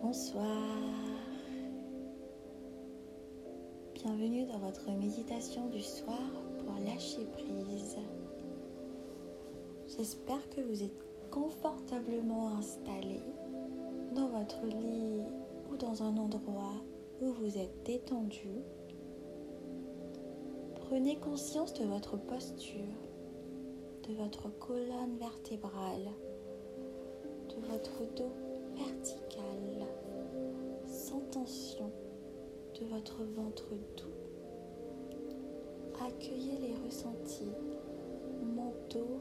Bonsoir. Bienvenue dans votre méditation du soir pour lâcher prise. J'espère que vous êtes confortablement installé dans votre lit ou dans un endroit où vous êtes détendu. Prenez conscience de votre posture, de votre colonne vertébrale, de votre dos sans tension, de votre ventre doux. Accueillez les ressentis mentaux,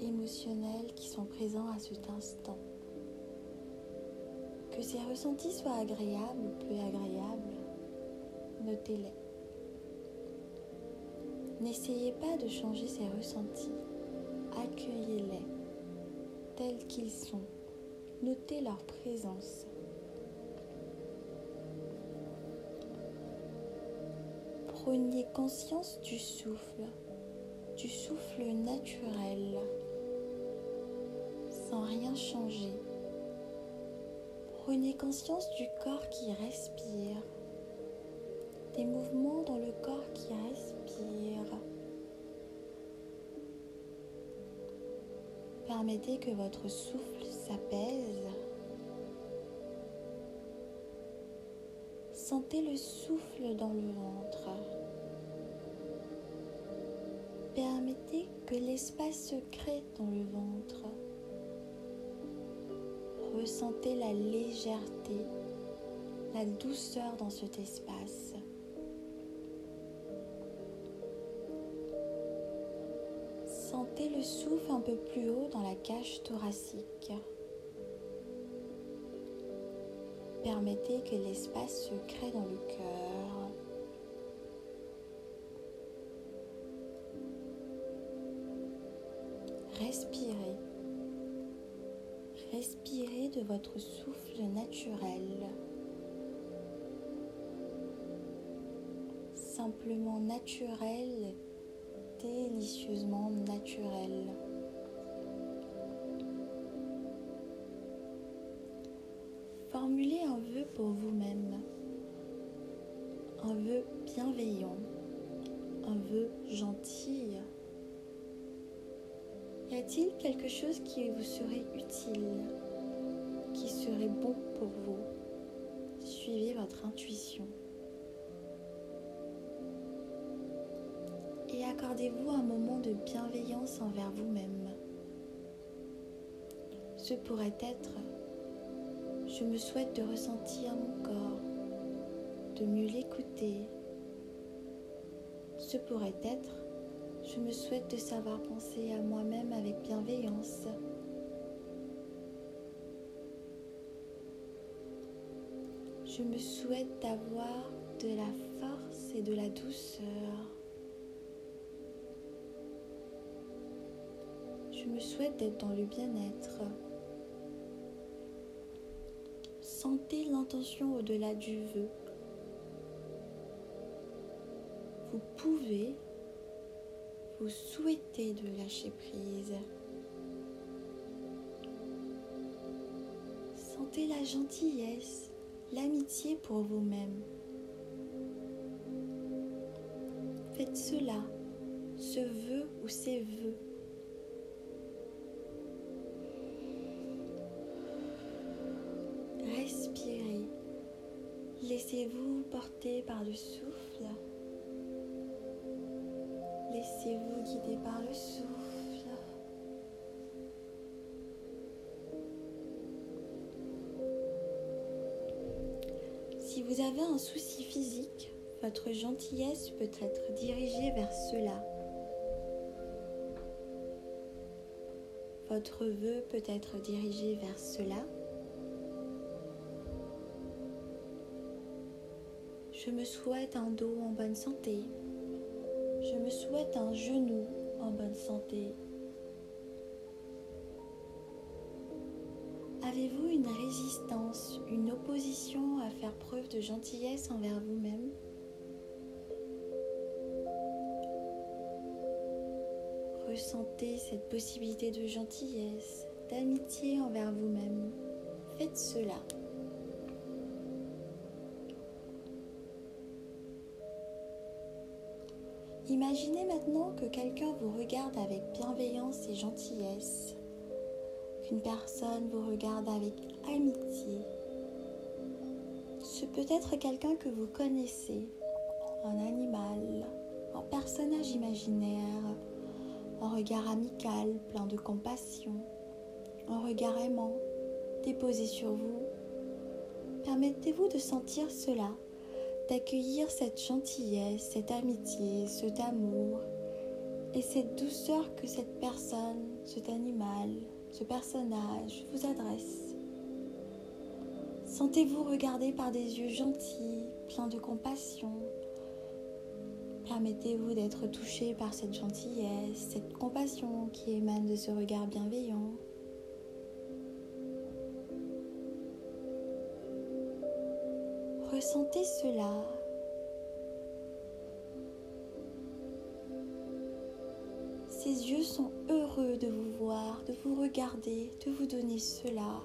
émotionnels qui sont présents à cet instant. Que ces ressentis soient agréables ou peu agréables, notez-les. N'essayez pas de changer ces ressentis, accueillez-les tels qu'ils sont, notez leur présence. Prenez conscience du souffle, du souffle naturel, sans rien changer. Prenez conscience du corps qui respire, des mouvements dans le corps qui respire. Permettez que votre souffle s'apaise. Sentez le souffle dans le ventre. Que l'espace se crée dans le ventre. Ressentez la légèreté, la douceur dans cet espace. Sentez le souffle un peu plus haut dans la cage thoracique. Permettez que l'espace se crée dans le cœur. Respirez. Respirez de votre souffle naturel. Simplement naturel, délicieusement naturel. Y a-t-il quelque chose qui vous serait utile, qui serait bon pour vous? Suivez votre intuition. Et accordez-vous un moment de bienveillance envers vous-même. Ce pourrait être je me souhaite de ressentir mon corps, de mieux l'écouter. Ce pourrait être je me souhaite de savoir penser à moi-même avec bienveillance. Je me souhaite d'avoir de la force et de la douceur. Je me souhaite d'être dans le bien-être. Sentez l'intention au-delà du vœu. Vous pouvez, vous souhaitez de lâcher prise. Sentez la gentillesse, l'amitié pour vous-même. Faites cela, ce vœu ou ces vœux. Respirez. Laissez-vous porter par le souffle. Laissez-vous guider par le souffle. Si vous avez un souci physique, votre gentillesse peut être dirigée vers cela. Votre vœu peut être dirigé vers cela. Je me souhaite un dos en bonne santé. Je me souhaite un genou en bonne santé. Avez-vous une résistance, une opposition à faire preuve de gentillesse envers vous-même? Ressentez cette possibilité de gentillesse, d'amitié envers vous-même. Faites cela. Imaginez maintenant que quelqu'un vous regarde avec bienveillance et gentillesse, qu'une personne vous regarde avec amitié. Ce peut être quelqu'un que vous connaissez, un animal, un personnage imaginaire, un regard amical plein de compassion, un regard aimant déposé sur vous. Permettez-vous de sentir cela? D'accueillir cette gentillesse, cette amitié, cet amour et cette douceur que cette personne, cet animal, ce personnage vous adresse. Sentez-vous regardé par des yeux gentils, pleins de compassion. Permettez-vous d'être touché par cette gentillesse, cette compassion qui émane de ce regard bienveillant. Ressentez cela. Ces yeux sont heureux de vous voir, de vous regarder, de vous donner cela.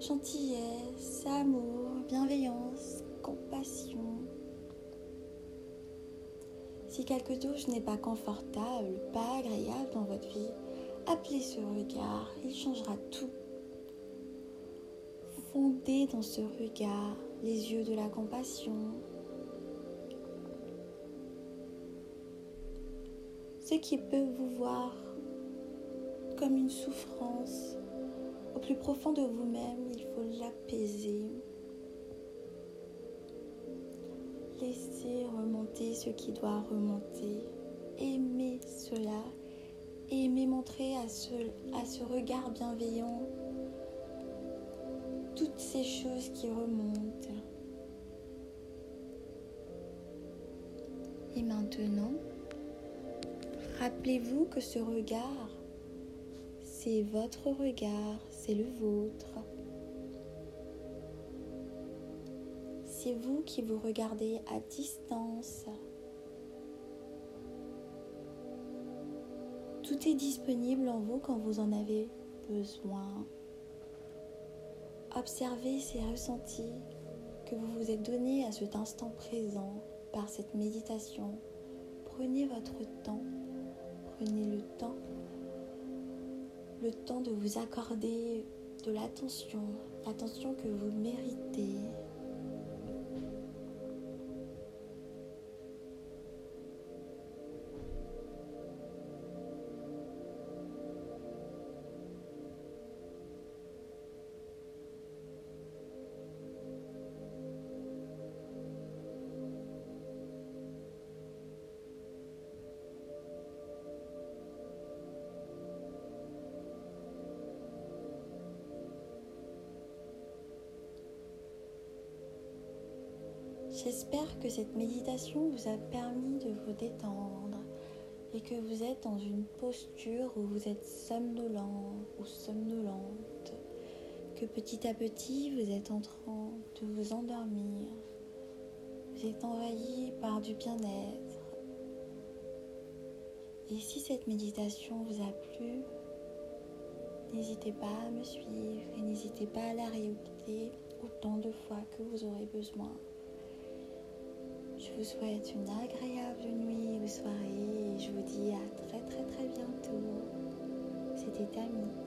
Gentillesse, amour, bienveillance, compassion. Si quelque chose n'est pas confortable, pas agréable dans votre vie, appelez ce regard, il changera tout. Fondez dans ce regard les yeux de la compassion. Ce qui peut vous voir comme une souffrance au plus profond de vous-même, il faut l'apaiser. Laissez remonter ce qui doit remonter. Aimez cela. Aimez montrer à ce, à ce regard bienveillant toutes ces choses qui remontent. Maintenant, rappelez-vous que ce regard, c'est votre regard, c'est le vôtre. C'est vous qui vous regardez à distance. Tout est disponible en vous quand vous en avez besoin. Observez ces ressentis que vous vous êtes donnés à cet instant présent par cette méditation. Prenez votre temps. Prenez le temps. Le temps de vous accorder de l'attention, l'attention que vous méritez. J'espère que cette méditation vous a permis de vous détendre et que vous êtes dans une posture où vous êtes somnolent ou somnolente, que petit à petit vous êtes en train de vous endormir, vous êtes envahi par du bien-être. Et si cette méditation vous a plu, n'hésitez pas à me suivre et n'hésitez pas à la réécouter autant de fois que vous aurez besoin. Je vous souhaite une agréable nuit ou soirée et je vous dis à très très très bientôt. C'était Tammy.